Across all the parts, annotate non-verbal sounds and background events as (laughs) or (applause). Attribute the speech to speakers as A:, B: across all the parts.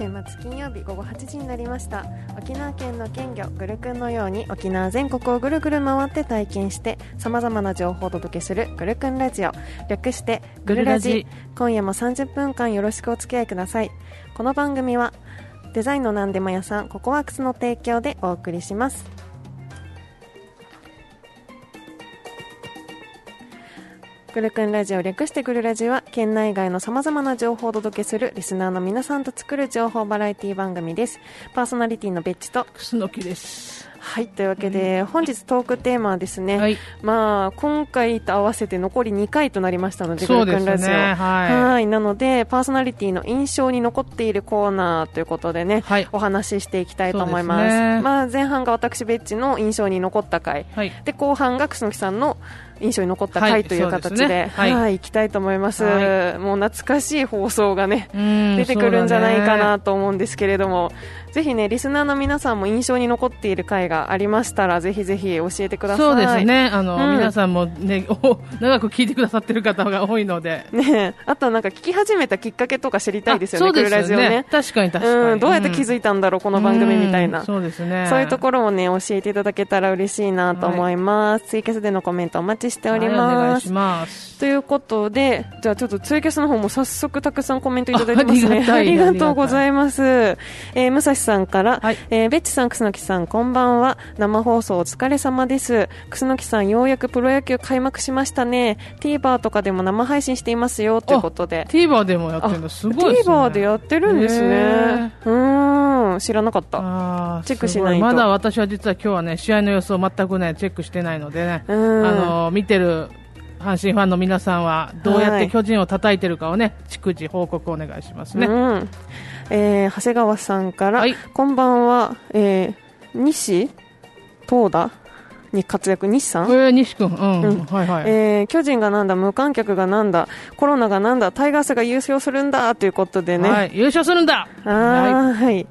A: 週末金曜日午後8時になりました。沖縄県の県魚ぐるくんのように沖縄全国をぐるぐる回って体験してさまざまな情報をお届けするぐるくんラジオ。略してぐるラジ。今夜も30分間よろしくお付き合いください。この番組はデザインの何でも屋さんココワークスの提供でお送りしますぐるくんラジオ略してぐるラジは県内外のさまざまな情報をお届けするリスナーの皆さんと作る情報バラエティ番組ですパーソナリティのベッチと
B: 楠木です。
A: はいというわけで、本日トークテーマはですね、
B: はい。
A: まあ今回と合わせて残り2回となりましたので
B: そうです
A: ぐるくんラジオ
B: ね。は
A: はいなのでパーソナリティの印象に残っているコーナーということでね
B: い。はい。
A: お話ししていきたいと思います
B: すね
A: まあ、前半が私ベッチの印象に残った回
B: はい。
A: で後半が楠木さんの印象に残った
B: はい
A: 回という形で,、はい
B: はい。
A: いきたいと思います、
B: は
A: もう懐かしい放送がね
B: 出
A: 出てくるんじゃないかなと思うんですけれども、ぜひねリスナーの皆さんも印象に残っている回がありましたらぜひぜひ教えてください
B: そうですね。あの、
A: うん
B: 皆さんもね、(laughs) お長く聞いてくださってる方が多いので。
A: ねあとはなんか聞き始めたきっかけとか知りたいですよね
B: あそうです
A: クルラジオね
B: 確かに確かに。
A: うん、どうやって気づいたんだろう、この番組みたいな
B: うんそうですね。
A: そういうところもね、教えていただけたら嬉しいなと思います。ツイキャスでのコメントお待ちしており
B: はいお願
A: ます。
B: いします。
A: ということで、じゃあちょっとツイキャスの方も早速たくさんコメントいただいてますね。
B: あありがたい (laughs)
A: がとうございます。えー、武蔵さんから、
B: はい
A: えー、ベッチさん、楠木さん、こんばんは。生放送お疲れ様です。楠木さん、ようやくプロ野球開幕しましたね。TVer とかでも生配信していますよ、ということで。
B: TVer でもやってるのすごいですね。
A: TVer でやってるんですね。うーん、知らなかった。チェックしないと
B: まだ私は実は今日はね、試合の様子を全くね、チェックしてないのでね、
A: うん
B: あの、見てる阪神ファンの皆さんは、どうやっ
A: はい。
B: て巨人を叩いてるかをね、逐次報告お願いしますね。
A: うん。えー長谷川さんから、
B: はい。
A: こんばんは、えー西東田に活躍西さん、
B: えー、西君、うん、
A: うん。
B: はいはい。
A: えー巨人がなんだ無観客がなんだコロナがなんだタイガースが優勝するんだということでね、
B: はい、優勝するんだ。
A: あーはい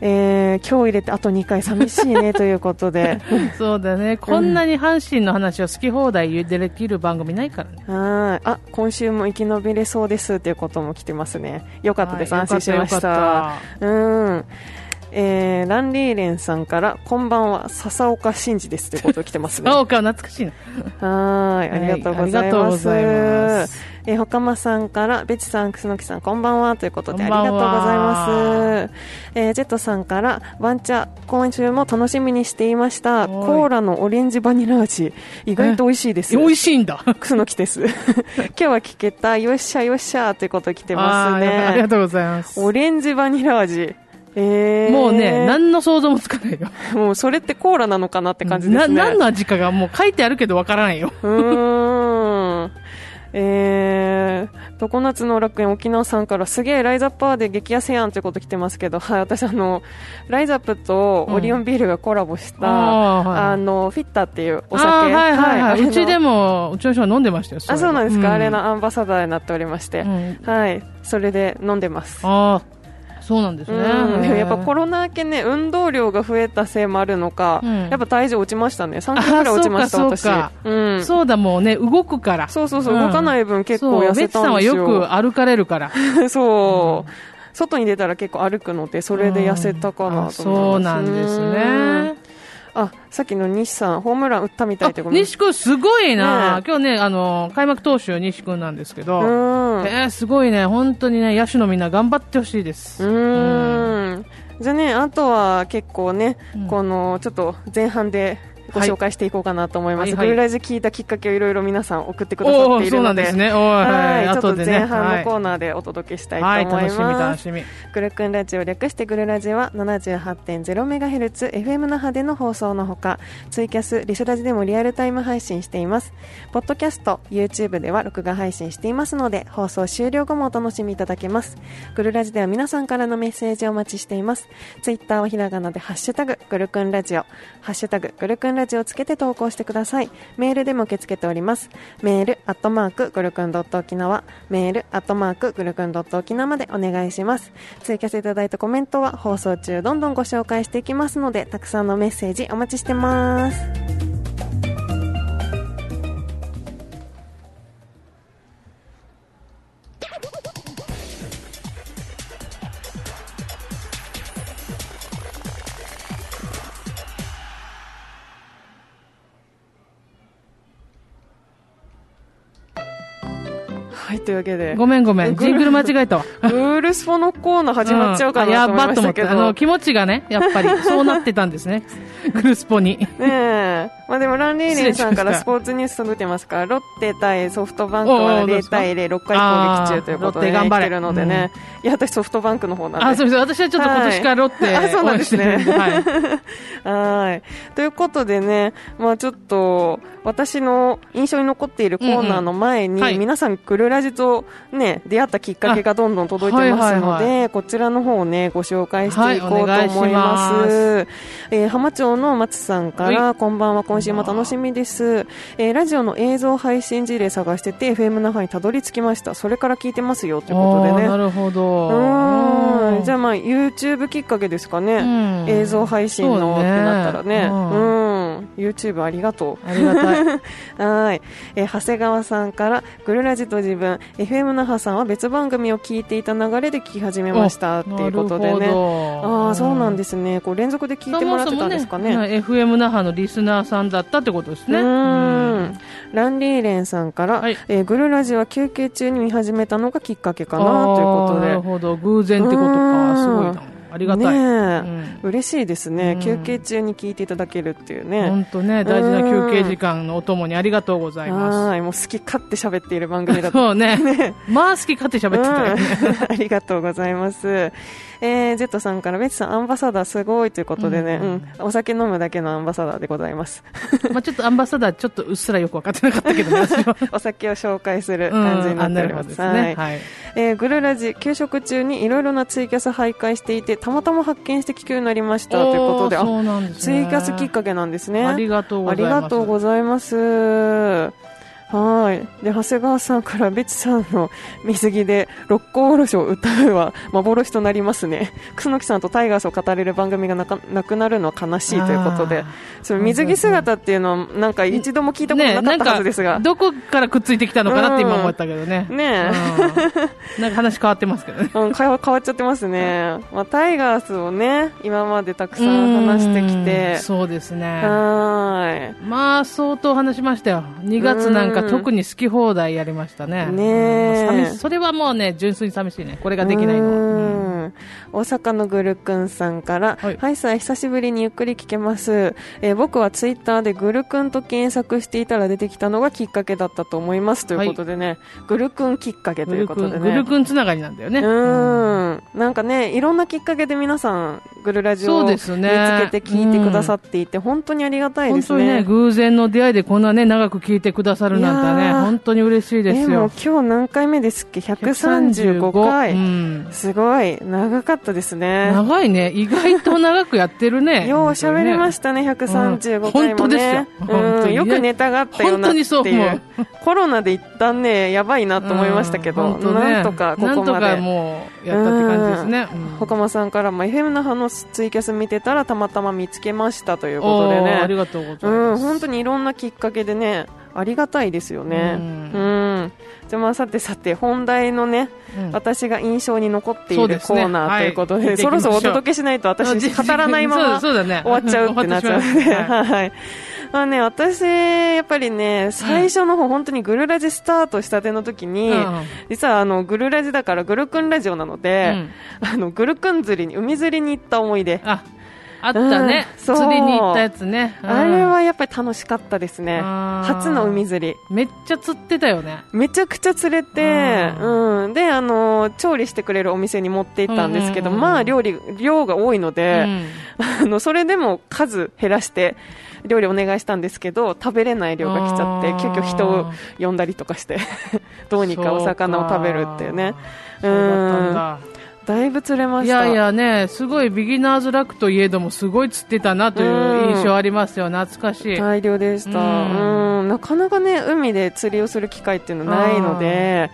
A: えー今日入れてあと2回寂しいねということで。(laughs)
B: そうだね、こんなに阪神の話を好き放題できる番組ないからね。
A: はいあ今週も生き延びれそうですということも来てますね。よかったです、
B: はい
A: 安心しまし
B: た。よ
A: うん。えー、ランリーレンさんから、こんばんは、笹岡真二ですということ来てますね。は
B: あおか懐かしいな。
A: ーい、ありがとうござい
B: はいありがとう
A: ます。
B: ございます
A: えー、ほかまさんから、ベチさん、くすのきさん、こんばんは、ということで、ありがとうございます。えー、ジェットさんから、ワンチャ、今週も楽しみにしていました。
B: はい
A: コーラのオレンジバニラ味、意外と美味しいです。
B: 美味しいんだ。
A: くすのきです。(laughs) 今日は聞けた、よっしゃよっしゃ、ということ来てます
B: あーありが
A: ね。
B: とうございます。
A: オレンジバニラ味。えー、
B: もうね、何の想像もつかないよ。(laughs)
A: もうそれってコーラなのかなって感じですね。
B: な、何の味かがもう書いてあるけどわからないよ。
A: うーん。えー、常夏の楽園沖縄さんからすげえライザッパーで激安やんということ来てますけど、はい、私あの、ライザップとオリオンビールがコラボした、
B: あーはい
A: あの、フィッタっていうお酒。
B: あーはいはいはい。
A: あれの
B: うちでも、うちの人は飲んでましたよ。
A: あ、そうなんですか、あれの
B: あ
A: アンバサダーになっておりまして、
B: うん
A: はい、それで飲んでます。
B: あー、そうなんですね。
A: うん、やっぱコ
B: ロ
A: ロナ明けね、運動量が増えたせいもあるのか、
B: うん
A: やっぱ体重落ちましたね。3キロぐらい落ちました、私。
B: う
A: ん。
B: そうだ、もうね、動くから。
A: そうそうそう、
B: うん
A: 動かない分結構痩せ
B: そうベッチさんはよ
A: たんですよ。
B: く歩かれるから。
A: そう、外に出たら結構歩くので、それで痩せたかなと思います。
B: あそうなんです
A: うん
B: ね。
A: あ、さっきの西さん、ホームラン打ったみたい
B: あ
A: でごめん。
B: 西君すごいな、
A: ね
B: 今日ね、あの、開幕投手西君なんですけど、
A: うん。
B: えーすごいね、本当にね、野手のみんな頑張ってほしいです。
A: うん。じゃあね、あとは結構ね、
B: うん。
A: この、ちょっと前半でご紹介していこうかなと思います。
B: はいはい
A: グルラジ聞いたきっかけをいろいろ皆さん送ってくださっているので。
B: ですね。
A: はい、ちょっと。前半のコー
B: は
A: ナーでお届けしたい
B: い、はい、
A: と思い
B: 楽しみ、
A: ます。
B: 楽しみ。
A: グルクンラジオ略してグルラジは 78.0MHz FM 那覇での放送のほかツイキャス、リスラジでもリアルタイム配信していますポッドキャスト、YouTube では録画配信していますので放送終了後もお楽しみいただけますグルラジでは皆さんからのメッセージをお待ちしていますツイッターはひらがなでハッシュタググルクンラジオハッシュタググルクンラジオをつけて投稿してください。メールでも受け付けております。メールアットマークグルクンドット沖縄。メールアットマークグルクンドット沖縄までお願いします。追加していただいたコメントは放送中どんどんご紹介していきますのでたくさんのメッセージお待ちしてます。い、うわけで。
B: ごめんごめん。ジングル間違えたわ。(laughs)
A: グールスポのコーナー始まっちゃうかなと思い
B: やばっと思って。
A: ましたけど。
B: あの、気持ちがね、やっぱり、(laughs) そうなってたんですね。グルスポに。
A: ねえ。まあでも、ランリーレンさんからスポーツニュース届いてますから、ロッテ対ソフトバンクは0
B: おうおうどうですか
A: 対0、6回攻撃中ということで、ね、来てるのでね。いや、私ソフトバンクの方なんで。
B: あ、そうです。私はちょっと今年からロッテ、
A: はいあそうなんですね
B: はい。(laughs)
A: はい。ということでね、まあちょっと、私の印象に残っているコーナーの前に、
B: うんうんはい
A: 皆さん、グルラジとね、出会ったきっかけがどんどん届いてますので、
B: はいはい
A: こちらの方をね、ご紹介していこうと思い
B: はいお願い
A: えー浜町の松さんから、こんばんは、今週も楽しみです。えーラジオの映像配信事例探してて、FM 那覇にたどり着きました。それから聞いてますよ、ということでね。
B: なるほど。
A: うん。じゃあ
B: あ、
A: まあ、YouTube きっかけですかね。
B: うん
A: 映像配信のってなったらね。
B: そうね
A: うん。YouTube ありがと
B: ありがたい。
A: う。(laughs) はい。えー長谷川さんから、グルラジと自分、FM 那覇さんは別番組を聞いていた流れで聞き始めましたっていうことでね。ああ、そうなんですすね。こう連続で聞いてもらってたんですかね。
B: そもそもね FM 那覇のリスナーさんだったってことですね。
A: う
B: うん
A: ん。ランリーレンさんから、
B: はい
A: えーグルラジは休憩中に見始めたのがきっかけかなということで
B: なる。ほど。偶然ってことか。すごいな。ありがたい。
A: ねえ
B: うん
A: 嬉しいですね、
B: うん
A: 休憩中に聞いていただけるっていうね。
B: 本当ね、大事な休憩時間のお供にありがとうございます。
A: はい、もう好き勝手喋っている番組だと。
B: そう (laughs) ね。まあ好き勝手喋ってたよね。
A: うん (laughs) ありがとうございます。えー、ジェットさんから、ベッチさん、アンバサダーすごいということでね、
B: う
A: うんん、お酒飲むだけのアンバサダーでございます。(laughs)
B: まあちょっとアンバサダーちょっとうっすらよく分かってなかったけど。(laughs)
A: お酒を紹介する感じになっております。
B: うんすね。はい。
A: えーグルラジ、給食中にいろいろなツイキャス徘徊していて、たまたま発見して聞くようになりましたということで、
B: ね。
A: ツイキャスきっかけなんですね。
B: ありがとうご
A: あ
B: ざいます。
A: はい。で、長谷川さんから、ベチさんの水着で六甲おろしを歌うは幻となりますね。楠木さんとタイガースを語れる番組がなかなくなるのは悲しいということで
B: あ。
A: その水着姿っていうのは、なんか一度も聞いたことなかったはずですが。
B: ね、どこからくっついてきたのかなって今思ったけどね。
A: ね
B: うんなんか話変わってますけどね。(laughs)
A: うん、会話変わっちゃってますね。まあ、タイガースをね、今までたくさん話してき
B: うん
A: て。
B: そうですね。
A: はーい。
B: まあ、相当話しましたよ。2月なんか特に好き放題やりましたね。
A: ね
B: それはもうね、純粋に寂しいね。これができないのは。
A: 大阪のぐるくんさんから、
B: は
A: はいい、さあ、久しぶりにゆっくり聞けます。えー僕はツイッターでぐるくんと検索していたら出てきたのがきっかけだったと思います。ということでね、ぐるくんきっかけということでね。
B: ぐるくんつながりなんだよね。
A: うん。なんかね、いろんなきっかけで皆さん、ぐるラジオを見つ
B: ですね
A: けて聞いてくださっていて、本当にありがたいです
B: 本当にね、
A: ね。
B: 偶然の出会いでこんなね、長く聞いてくださるなんてね、本当に嬉しいですよ。
A: も今日何回目ですっけ ?135 回。
B: うん
A: すごい、長かったですね。
B: 長いね。意外と長くやってるね。(laughs)
A: よう喋りま
B: し
A: したね、135
B: うん
A: 回もね。
B: 本当ですよ本当に
A: うん、よくネタがあったよなっていう。
B: 本当にそう思う
A: コロナで一旦ね、やばいなと思いましたけど、
B: ね
A: なんとかここまで。
B: なんとかもう、やったって感じですね。うん
A: ほかまさんからも FM 那覇のツイキャス見てたらたまたま見つけましたということで
B: おーあり
A: ね。
B: がとうござい
A: うん、
B: ます。
A: 本当にいろんなきっかけでね、ありがたいですよね。
B: う
A: うんん。じゃあまあさてさて、本題のね、
B: うん
A: 私が印象に残っているコーナーということで、
B: はい
A: そろそろお届けしないと私語らないまま
B: そうそうだね。
A: 終わっちゃうってなっちゃうので、(laughs) はい。(laughs) まあね、私、やっぱりね、最初の方、本当にグルラジスタートしたての時に、
B: うん
A: 実はあの、グルラジだからグルクンラジオなので、あの、グルクン釣りに、海釣りに行った思い出。
B: あ、あったね。
A: うん
B: 釣りに行ったやつね。うん
A: あれはやっぱり楽しかったですね。初の海釣り。
B: めっちゃ釣ってたよね。
A: めちゃくちゃ釣れて、
B: う
A: うん。で、あの、調理してくれるお店に持って行ったんですけど、
B: うんうんうん
A: まあ、料理、量が多いの
B: う
A: で、
B: ん
A: あの、それでも数減らして、料理お願いしたんですけど、食べれない量が来ちゃって急遽人を呼んだりとかして、(laughs) どうにかお魚を食べるっていうね。
B: んだ。
A: だいぶ釣れました。
B: いやいやね、すごいビギナーズラックといえども、すごい釣ってたなという印象ありますよ。懐かしい。
A: 大量でした。
B: う
A: うんん。なかなかね、海で釣りをする機会っていうのはないので、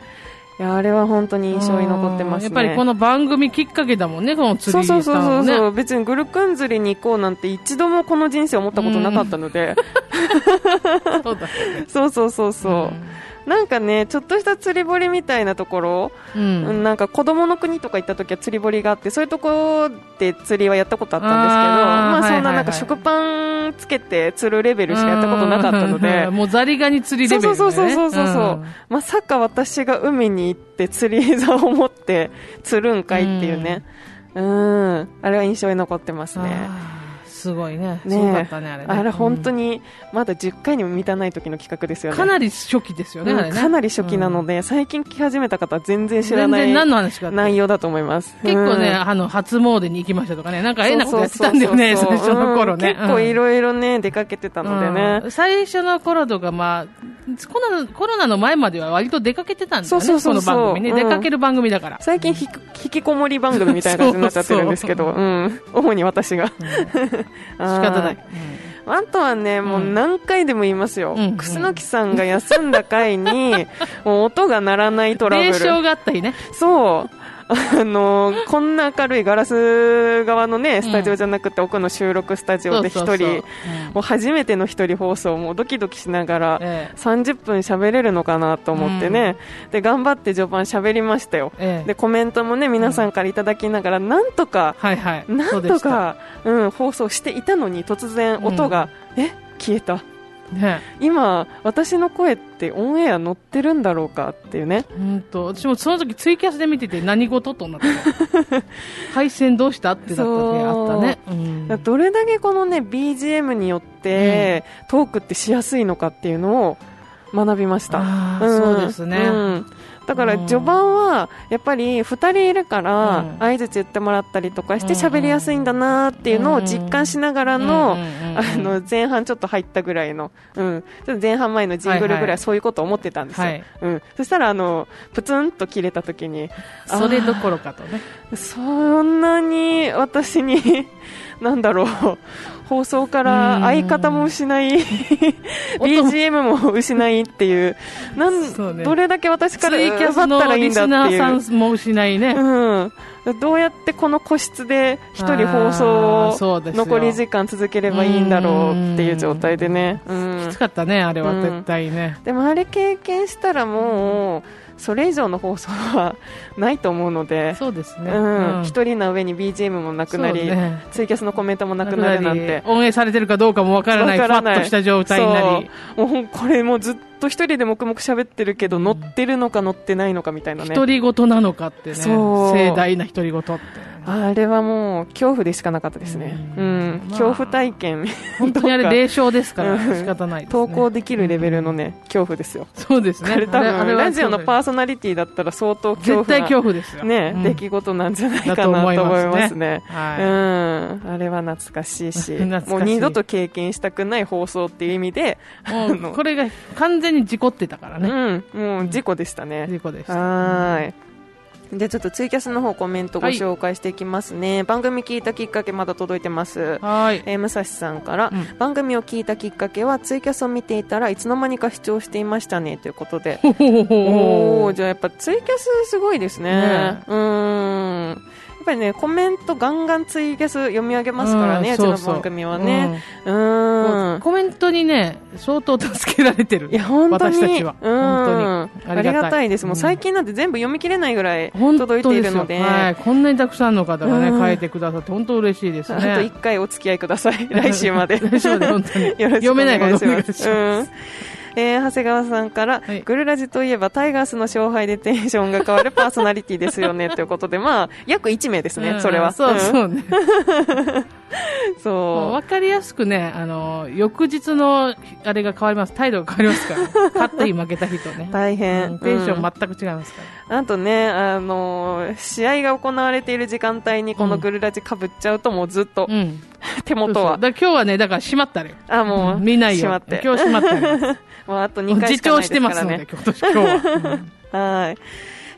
A: いや、あれは本当に印象に残ってますね。
B: やっぱりこの番組きっかけだもんね、この釣り
A: そうそうそうそう
B: ね。
A: そう、別にグルクン釣りに行こうなんて一度もこの人生思ったことなかったので、(laughs)
B: そうだよね。(laughs)
A: そうそうそうそう。なんかねちょっとした釣り堀みたいなところ、
B: う
A: うん。
B: ん。
A: なんか子供の国とか行った時は釣り堀があってそういうところで釣りはやったことあったんですけどまあそんななんか食パンつけて釣るレベルしかやったことなかったので
B: うんもうザリガニ釣りレベルね。
A: そうそうそうそうそうそう。ん。まさか私が海に行って釣り竿を持って釣るんかいっていうね。うん。あれは印象に残ってますね
B: すごいね。
A: ね
B: すごかったね、あれね。
A: あれ本当
B: に、
A: にまだ10回にも満たない時の企画ですよね。
B: かなり初期ですよね、
A: うん
B: ね。
A: かなり初期なので、最近聞き始めた方は全然知らない内容だと思います。
B: 結構ね、
A: うん。
B: あの、初�詣に行きましたとかね、なんか変なことやってたんだよね、
A: そうそうそうそう。
B: 最初の頃ね。
A: うん。結構いろいろね、出かけてたのでね。
B: うん。最初の頃とか、まあ、(laughs) コロナコロナの前までは割と出かけてたんだよね、
A: そうそうそうそう
B: この番組ね。
A: うん
B: 出かける番組だから。
A: 最近ひく引きこもり番組みたいな感じになっちゃってるんですけど、
B: そう
A: うん。(laughs) 主に私が。(laughs)
B: 仕方ない。
A: あとはね、もう何回でも言いますよ。
B: うん
A: 楠木さんが休んだ回に、もう音が鳴らないトラブル。
B: 霊障があったりね。
A: そう。あのこんな明るいガラス側のね、スタジオじゃなくて、奥の収録スタジオで一人、
B: うん。
A: もう初めての一人放送、もうドキドキしながら、
B: ええ。
A: 30分喋れるのかなと思ってね、で頑張って序盤喋りましたよ、
B: ええ。
A: でコメントもね皆さんからいただきながら、なんとか、
B: はいはい。
A: なん。とか、うん、放送していたのに突然音が、え消えた
B: ね。
A: 今、私の声ってオンエア乗ってるんだろうかっていうね
B: うんと、私もその時ツイキャスで見てて何事となってた。(laughs) 配線どうしたってなった時あったね。
A: どれだけこのね BGM によって、トークってしやすいのかっていうのを学びました。
B: あーそうですね
A: んだから
B: うん。
A: 序盤はやっぱり2人いるから
B: うん。
A: 相づち言ってもらったりとかして
B: うん
A: 喋りやすいんだなっていうのを実感しながらのあの前半ちょっと入ったぐらいの、うん、ちょっと前半前のジングルぐ
B: はいはい
A: らい。そういうことを思ってたんですよ、
B: はい。
A: うん、そしたらあのプツンと切れた時に
B: それどころかとね。
A: そんなに私になんだろう。(laughs) 放送から相方も失い (laughs) BGM も失いっていう。なん
B: ね。
A: どれだけ私から奪った
B: の
A: らいいんだっていう。
B: いね。
A: うん、どうやってこの個室で一人放送を残り時間続ければいいんだろうっていう状態でね、うん。
B: きつかったね、あれは
A: うん。
B: 絶対ね。
A: でもあれ経験したらもうそれ以上の放送はないと思うので
B: そうですね。
A: うん。
B: うん。
A: 一人の上に BGM もなくなり、
B: ね。
A: ツイキャスのコメントもなくなるなんて。
B: 応援されてるかどうかもわからない、
A: からない。
B: とした状態になり。
A: もうこれもうずっと一人で黙々喋ってるけど、
B: うん。
A: 乗ってるのか乗ってないのかみたいなね。
B: 独り言なのかってね。盛大な独り言って。
A: あれはもう恐怖でしかなかったですね、
B: う
A: うん。ん
B: まあ
A: 恐怖体験。
B: 本当にあれ霊障ですから
A: うん。
B: 仕方ないね。
A: 投稿できるレベルのね、恐怖ですよ、
B: そうですね。
A: あれ多分ラジオのパーソナリティだったら相当恐怖な
B: 絶対恐怖ですよ。
A: ね、
B: うん。
A: 出来事なんじゃないかな
B: だ
A: と思い
B: ますね。
A: ますね。う
B: は
A: ん、あれは懐かしいし、(laughs) もう二度と経験したくない放送っていう意味で、
B: これが完全に事故ってたからね。
A: うん、もう事故でしたね。
B: 事故でした。
A: はーちょっとツイキャスの方コメントご紹介していきますね。番組聞いたきっかけまだ届いてます。
B: はい。
A: えー、武蔵さんから、
B: うん。
A: 番組を聞いたきっかけはツイキャスを見ていたらいつの間にか視聴していましたねということで。おーじゃあやっぱツイキャスすごいですね。
B: ね
A: うーん。やっぱりねコメントガンガンツイキャス読み上げますからね、うちの番組はね。うーん。
B: コメントにね、相当助けられてる。
A: いや本当に。
B: 私たちは。
A: うん。
B: 本当に。
A: ありがたい。です、もう最
B: 近
A: 近なんて全部読み切れないぐらい
B: 本
A: 届いているので。
B: はい、こんなにたくさんの方がね、
A: うん。
B: 書いてくださって、本当嬉しいです
A: あと
B: ね。
A: 1回お付き合いください。(laughs) 来週まで。
B: 来週まで本当に。(laughs)
A: よろしくお
B: 読めない
A: 願
B: いします。
A: いします。うんえー長谷川さんから、
B: はい
A: グルラジといえばタイガースの勝敗でテンションが変わるパーソナリティですよねということで、まあ、約1名ですね、
B: ん
A: それは。
B: そう
A: うん
B: そうね。(laughs)
A: そ
B: わかりやすくね、あの、翌日の、あれが変わります。態度が変わりますから。(laughs) 勝った日負けた日とね
A: う。。大変。
B: うんテンショ
A: うん
B: ン全く違いますから。
A: あとね、あのー試合が行われている時間帯にこのグルラジかぶっちゃうともうずっと
B: うん。
A: 手元は。
B: そうそう今日はね、だから閉まったのよ。
A: あ、もう、
B: 見ないよ。今日閉まったのよ。(laughs)
A: もうあと2
B: もう自
A: 回しかないです
B: 重して
A: からね
B: ますので、。今年、今日は。
A: はい。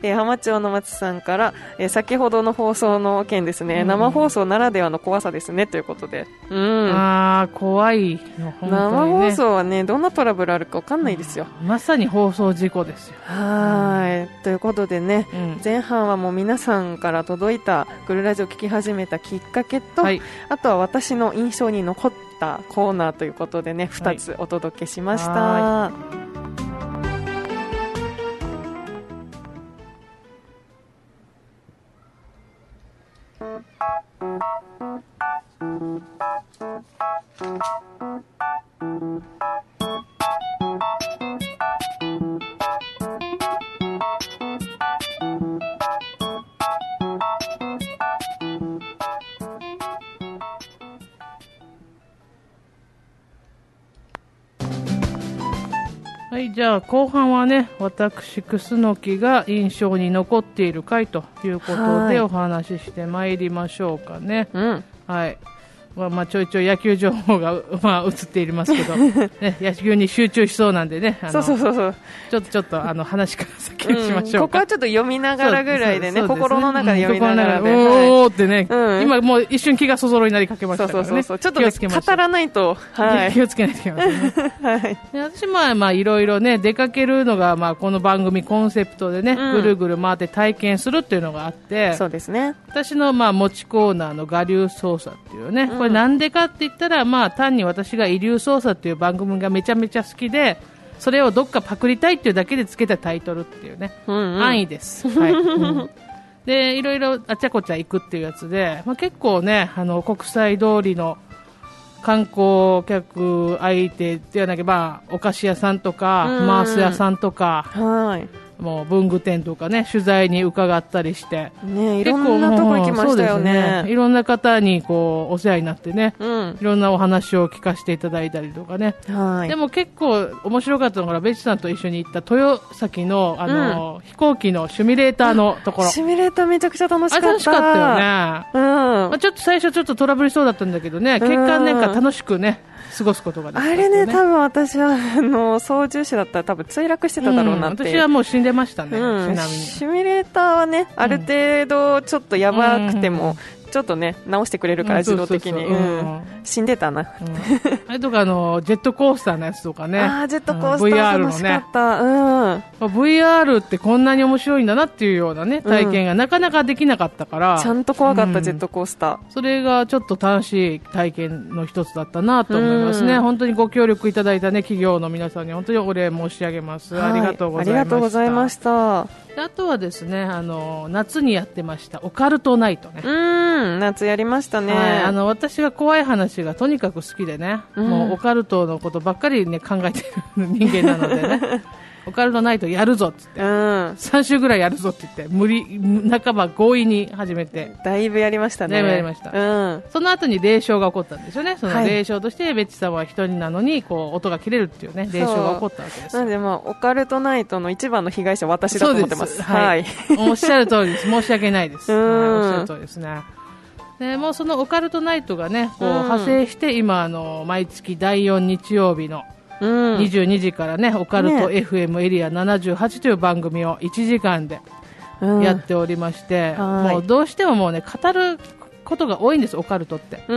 A: えー浜町の松さんから、えー先ほどの放送の件ですね、
B: うん
A: 生放送ならではの怖さですねということで、うん、
B: ああ、怖いの、本
A: 生。放送はねどんなトラブルあるかわかんないですよ。
B: まさに放送事故ですよ。
A: はいということでね
B: うん。
A: 前半はもう皆さんから届いたグルラジオを聞き始めたきっかけと、
B: はい。
A: あとは私の印象に残ったコーナーということでね2つお届けしました。
B: Thank you. はい、じゃあ後半はね、私、楠木が印象に残っている回ということ
A: はい
B: でお話ししてまいりましょうかね。
A: うん。
B: はい。まあ、まあ、ちょいちょい野球情報が、(laughs) まあ、映っていますけど、(laughs) ね、野球に集中しそうなんでね、
A: そうそうそうそう。
B: ちょっとちょっと、あの、話から先にしましょうか。
A: ここはちょっと読みながらぐらいでね、心の中で読みながらで。
B: おーってね、
A: うん
B: 今もう一瞬気がそぞろになりかけましたからね。
A: そうそうそう。ちょっとね語らないと。はい。
B: 気をつけないといけませんね。(laughs)
A: はい。
B: で私まあまあいろいろね出かけるのがまあこの番組コンセプトでね、
A: うん
B: ぐるぐる回って体験するっていうのがあって
A: そうですね。
B: 私のまあ持ちコーナーの我流操作っていうね、
A: うん
B: これなんでかって言ったらまあ単に私が遺留操作っていう番組がめちゃめちゃ好きでそれをどっかパクりたいっていうだけでつけたタイトルっていうね、
A: うんうん。
B: 安易です。(laughs) はい。うんで、いろいろあちゃこちゃ行くっていうやつで、まあ、結構ね、あの、国際通りの観光客相手っていうなきゃ、まあ、お菓子屋さんとか、
A: うん
B: マース屋さんとか、
A: はい。
B: もう文具店とかね、取材に伺ったりして、
A: ねいろんなとこ行きましたよ
B: そうです
A: ね。
B: いろんな方にこう、お世話になってね、
A: うん。
B: いろんなお話を聞かせていただいたりとかね。
A: はい。
B: でも結構面白かったのが、ベチさんと一緒に行った豊崎の、あの、飛行機のシミュレーターのところ。
A: シミュレーターめちゃくちゃ楽しか
B: あ
A: った。
B: 楽しかったよね。
A: うん。
B: まあ、ちょっと最初ちょっとトラブりそうだったんだけどね、結果なんか楽しくね、過ごすことが
A: あれね、多分私は、あの、操縦士だったら多分墜落してただろうなって。いう。
B: ん。私はもう死んでましたね。
A: シミュレーターはね、ある程度ちょっとやばくても、ちょっとね、直してくれるから、
B: うん
A: 自動的に。死んでたな。
B: うんあれとかあの、ジェットコースターのやつとかね。
A: ああ、ジェットコースタ
B: うん
A: ー
B: VR のね。VR ってこんなに面白いんだなっていうようなね、体験がなかなかできなかったから、
A: ちゃんと怖かった、
B: うん
A: ジェットコースタ
B: それがちょっと楽しい体験の一つだったなと思いますね。
A: うん
B: 本当にご協力いただいたね、企業の皆さんに本当にお礼申し上げます。
A: ー。
B: ありがとうございました。
A: あと
B: はですね、あの、夏にやってました、オカルトナイトね。
A: うん、夏やりましたね。
B: はい、あの私は怖い話がとにかく好きでね、
A: うん
B: もうオカルトのことばっかり、ね、考えてる人間なのでね、(laughs) オカルトナイトやるぞっつって、
A: うん。
B: 3週ぐらいやるぞって言って、無理、半ば強引に始めて、
A: だいぶやりましたね。
B: だいぶやりました
A: うん。
B: その後に霊障が起こったんですよね、その
A: はい
B: 霊障として、ベッチさんは一人なのにこう音が切れるっていうね、霊障が起こったわけですよ
A: なんでまあ、オカルトナイトの一番の被害者は私だと思ってます。
B: はい。おっしゃる通りです。申し訳ないです。はい、
A: うん
B: おっしゃる通りですね。でもうそのオカルトナイトがね、こう
A: うん
B: 派生して、今、あの、毎月第4日曜日の
A: うん。
B: 22時からね、オカルト
A: ね
B: FM エリア78という番組を1時間で
A: うん
B: やっておりまして、
A: はい
B: もうどうしてももうね、語ることが多いんです、オカルトって。
A: う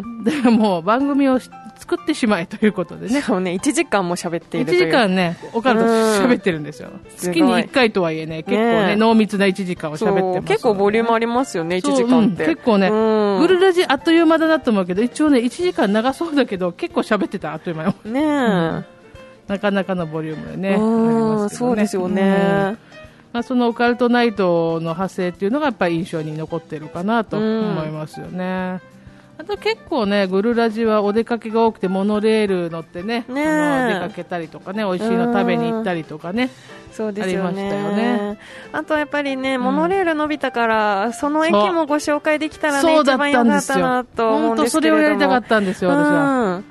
A: ん。
B: でもう番組をし作ってしまえということでね。
A: そうね、1時間も喋ってい
B: 1
A: るという。
B: 時間ね、オカルト喋ってるんですよ。月に1回とはいえね、結構ね、
A: ね
B: 濃密な1時間を喋ってますので。
A: 結構ボリュームありますよね、1
B: そう
A: 時間って。
B: うん結構ね、
A: うん
B: グルラジあっという間だなと思うけど、一応ね、1時間長そうだけど、結構喋ってた、あっという間に。
A: ねえ。
B: なかなかのボリュームでね。
A: うん
B: ありますけど
A: そうですよ
B: うん
A: ね。
B: まあ、そのオカルトナイトの派生っていうのがやっぱり印象に残ってるかなと思いますよね。あと結構ね、グルラジはお出かけが多くて、モノレール乗ってね、
A: ねえ
B: あの出かけたりとかね、美味しいの食べに行ったりとかね。
A: そうですよ
B: ありましたよ
A: ね
B: ね。
A: あとやっぱりね、
B: ん
A: モノレール伸びたから、その駅もご紹介できたらね、一番良かったな。と思うん
B: 本当そ
A: ですけれども。
B: れをやりたかったんですよ、私は。
A: うん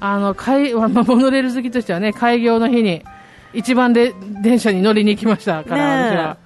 B: あの、(laughs) あ、モノレール好きとしてはね、開業の日に、一番で (laughs) 電車に乗りに行きましたから、
A: ねえ
B: 私は。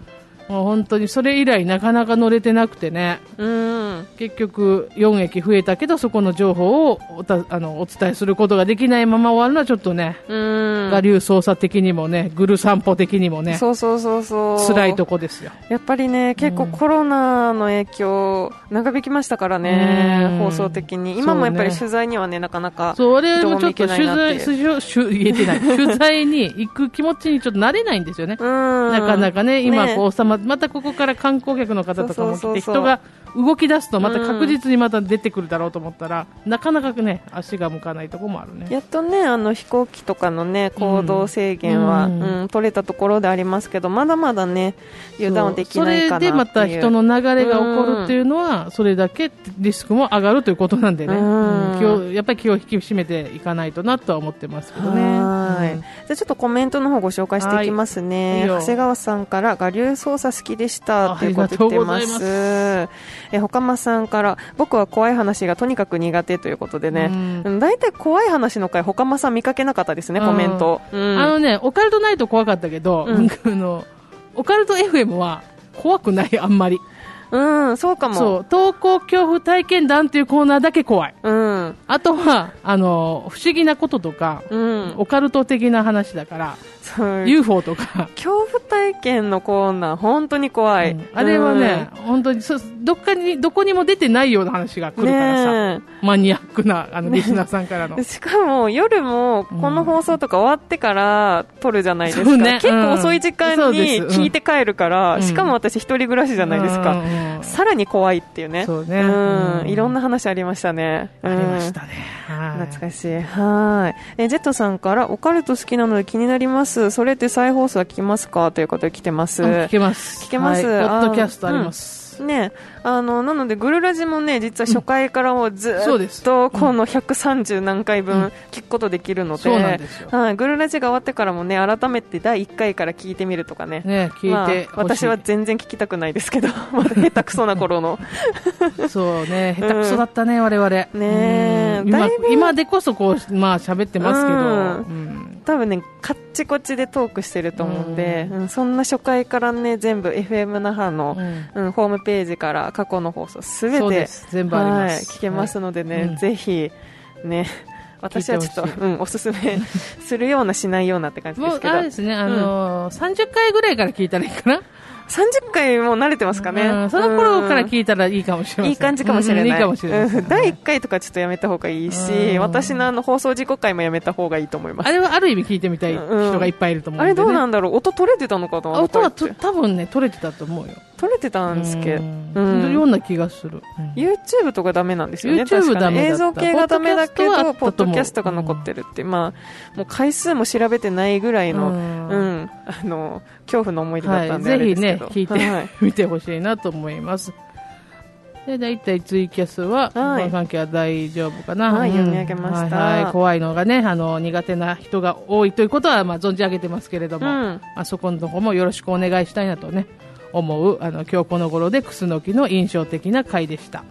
B: もう本当にそれ以来なかなか乗れてなくてね、
A: うん。
B: 結局4駅増えたけど、そこの情報をおたあのお伝えすることができないまま終わるのはちょっとね、
A: うん。
B: 我流操作的にもね、グル散歩的にもね、
A: そうそうそうそう。
B: 辛いとこですよ。
A: やっぱりね、結構コロナの影響、長引きましたからね、
B: うん
A: 放送的に。今もやっぱり取材にはね、なかなか。
B: そう、我々もちょっと取材、言えてない。取材に行く気持ちにちょっと慣れないんですよね。
A: うん。
B: なかなかね、今
A: ね
B: こう収まっまたここから観光客の方とかも来て、人が動き出すと、また確実にまた出てくるだろうと思ったら、なかなかね、足が向かないところもあるね。
A: やっとねあの飛行機とかのね行動制限は、
B: う
A: うんん取れたところでありますけどまだまだね油断はできないかな
B: それでまた人の流れが起こるっていうのは、それだけリスクも上がるということなんでね、
A: うん。
B: うん。気をやっぱり気を引き締めていかないとなとは思ってますけどね。
A: はい、
B: うん。
A: じゃあちょっとコメントの方ご紹介していきますね、
B: はい。
A: 長谷川さんから我流操作好きでしたということで来てます。えほかまさんから僕は怖い話がとにかく苦手ということでね、大体怖い話の回ほかまさん見かけなかったですねコメント、うん。
B: あのね、オカルトナイト怖かったけど、
A: うん。
B: あのオカルト FM は怖くない、あんまり。
A: うん、そうかも。
B: そう、投稿恐怖体験談っていうコーナーだけ怖い。
A: うん。
B: あとは、あの、不思議なこととか、
A: うん。
B: オカルト的な話だから、UFO とか、
A: 恐怖体験のコーナー本当に怖い、
B: うん。あれはね、本当にそどっかにどこにも出てないような話が来
A: うん
B: るからさ、
A: ね
B: マニアックなあのリスナーさんからの、
A: え (laughs) しかも夜もこの放送とか終わってから撮るじゃないですか、
B: ね。
A: 結構遅い時間に聞いて帰るから、
B: うん。
A: しかも私一人暮らしじゃないですか、
B: うんうん
A: さらに怖いっていうね。
B: そうね。
A: うん。
B: うん。
A: いろんな話ありましたね。
B: ありました
A: ね。懐かしい。はい。え、ジェットさんから、オカルト好きなので気になります。それって再放送は聞きますか？ということで来てます。
B: うん聞けます。
A: 聞けます。
B: はいッドキャストあります、
A: ね、あの、なので、グルラジもね、実は初回からもうずっと、この130何回
B: うん。
A: 分聞くことできるので、はい、グルラジが終わってからもね、改めて第1回から聞いてみるとかね。
B: ね聞いて
A: まあ、私は全然聞きたくないですけど、(laughs) まだ下手くそな頃の。(laughs)
B: そうね下手くそだったね、我々。ね
A: え
B: 今今でこそこうまあ喋ってますけど、
A: うん。
B: うん。
A: 多分ね、カッチコチでトークしてると思うんで、うん。そんな初回からね、全部 FM 那覇の、
B: うん。
A: うんホームページから過去の放送すべて
B: す。全部あります。
A: はい、聞けますのでね、
B: はい。うん。
A: ぜひね私はちょっとうん、おすすめするようなしないようなって感じですけど。
B: あれですね、あのー30回ぐらいから聞いたらいいかな、
A: 30回もう慣れてますかね、
B: うんその頃から
A: い
B: 聞いたらいいかもしれません。
A: いい感じかもしれない、
B: うんいいかもしれないです
A: うん第1回とかちょっとやめた方がいいし、
B: うん。
A: 私のあの放送事故回もやめた方がいいと思います。
B: あれはある意味聞いてみたい人がいっぱいいると思うんで、ね。
A: あれどうなんだろう？音取れてたのかな
B: あ音は多分ね取れてたと思うよ
A: 取れてたんですけど、
B: うん。
A: うん。
B: ような気がする、うん
A: YouTube とかダメなんですよね、
B: YouTube
A: 確かに映像系がダメだけど、ポッ
B: ドキ
A: ャストが残ってるって、まあ、もう回数も調べてないぐらいの、
B: う
A: うんん、あの、恐怖の思い出だった
B: はい、
A: んで、あ
B: ぜひね。聞いて
A: はい。
B: みてほしいなと思います。で大体ツイキャスは、
A: はい。
B: 関係は大丈夫かな、
A: はい
B: うん。
A: 読み上げました。
B: はいはい怖いのがねあの苦手な人が多いということは、まあ、存じ上げてますけれども、
A: うん。
B: あそこのとこもよろしくお願いしたいなとね思うあの今日この頃でクスノキの印象的な回でした。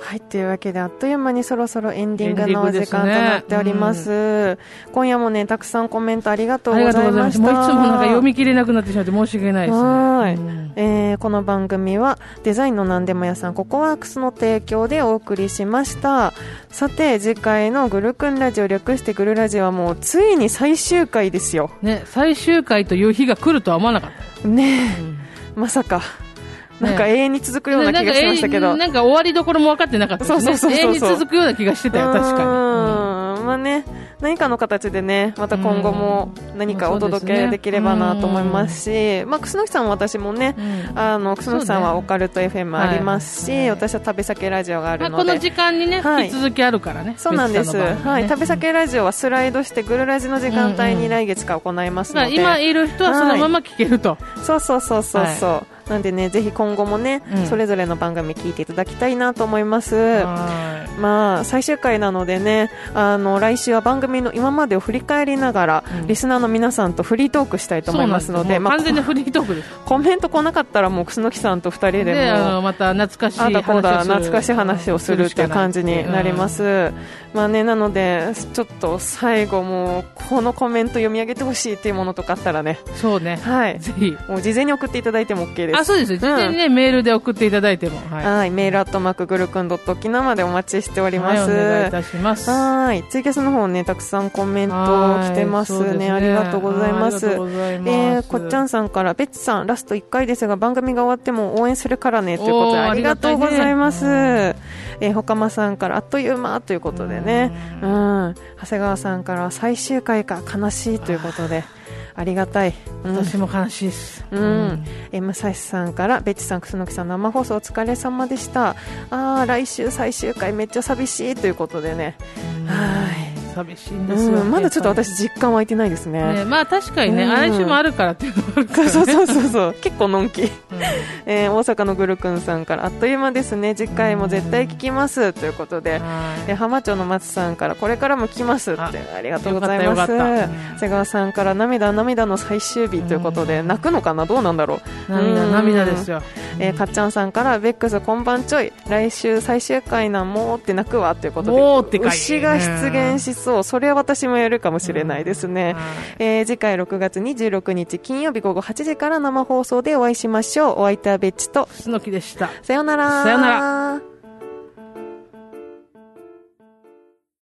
A: はい、というわけで、あっという間にそろそろエンディングのお時間となっております。今夜もね、たくさんコメントありがとう
B: あり
A: ご
B: がとうございます。
A: ざいました。
B: もういつもなんか読み切れなくなってしまって申し訳ないですね。
A: はい。
B: うん
A: えーこの番組はデザインの何でも屋さんココワークスの提供でお送りしました。さて次回のグルクンラジオ略してグルラジオはもうついに最終回ですよ。
B: ね、最終回という日が来るとは思わなかった、
A: ねえ
B: うん。
A: まさか。
B: ね
A: なんか永遠に続くような気がしましたけど、
B: なんかえーなんか終わりどころも分かってなかったね。
A: そうそうそうそう
B: 永遠に続くような気がしてたよ確かに、うん。
A: まあね何かの形でねまた今後も何かお届けできればなと思いますし、まあ、楠木さんも私もね、
B: うん。
A: あの楠木さんはオカルト FM ありますし、
B: はい
A: 私は食べ酒ラジオがある
B: まあ、
A: ので、
B: この時間にね、
A: はい。
B: 引き続きあるからね
A: そうなんです、
B: ね。
A: はい、食べ酒ラジオはスライドしてグルラジの時間帯に来月から行います
B: だから
A: ので、
B: 今いる人はそのまま聞けると、
A: そうそうそうそうそう、なんでねぜひ今後もね、
B: うん。
A: それぞれの番組聞いていただきたいなと思います、
B: は
A: まあ最終回なのでねあの来週は番組の今までを振り返りながら、
B: うん。
A: リスナーの皆さんとフリートークしたい
B: い
A: と思いますのでまあ
B: 完全にフリートークです。
A: コ (laughs) コメント来なかったらもう楠木さんと二人でも
B: のまた懐かしい話をする
A: 懐かしい話をするっていう感じになりま、す、まあね、なのでちょっと最後もうこのコメント読み上げてほしいっていうものとかあったらね。
B: うんそうね。
A: はい。
B: ぜひ。
A: もう事前に送っていただいても OK です
B: あそうです事前にね、メールで送っていただいてもはい
A: はい、メールアットマークグルクンドット沖縄までお待ちししております。
B: はい、お願いいたします。
A: はい。ツイキャスの方ね、たくさんコメント来てますね。
B: す
A: ありがとうございます。
B: ありがとうございます
A: えー、こっちゃんさんから、ベッツさん、ラスト1回ですが、番組が終わっても応援するからね、ということで、ありがとうございます。
B: ありが
A: えー、ほかまさんから、あっという間ということでね。
B: う
A: うん。長谷川さんからは、最終回か、悲しいということで、ありがたい。うん。
B: 私も悲しいです。
A: うん、えムサシさんからベッチさん、楠木さん生放送お疲れ様でした。あー来週最終回めっちゃ寂しい。ということでね。はい
B: 寂しいんですよ。
A: うんまだちょっと私実感湧いてないですね。
B: ね、まあ確かにね、
A: うん。
B: 来週もあるからっていうのもあるから。ね。
A: そうそうそうそう。結構のんき、
B: うん。
A: えー大阪のぐるくんさんからあっという間ですね。次回も絶対聞きます。ということで、
B: はい。
A: え浜町の松さんからこれからも来ますって。
B: あ
A: ありがとうございます。瀬川さんから涙涙の最終日ということで、泣くのかな？どうなんだろう？
B: 涙、
A: うん。
B: 涙ですよ。
A: えーかっちゃんさんからベックスこんばんちょい。来週最終回なんもうって泣くわということで。
B: もうってかい
A: 牛が出現しそうそれは私もやるかもしれないですね、
B: はい。
A: えー次回6月26日金曜日午後8時から生放送でお会いしましょう。お相手はベッチと。
B: 楠木でした。
A: さようなら。
B: さようなら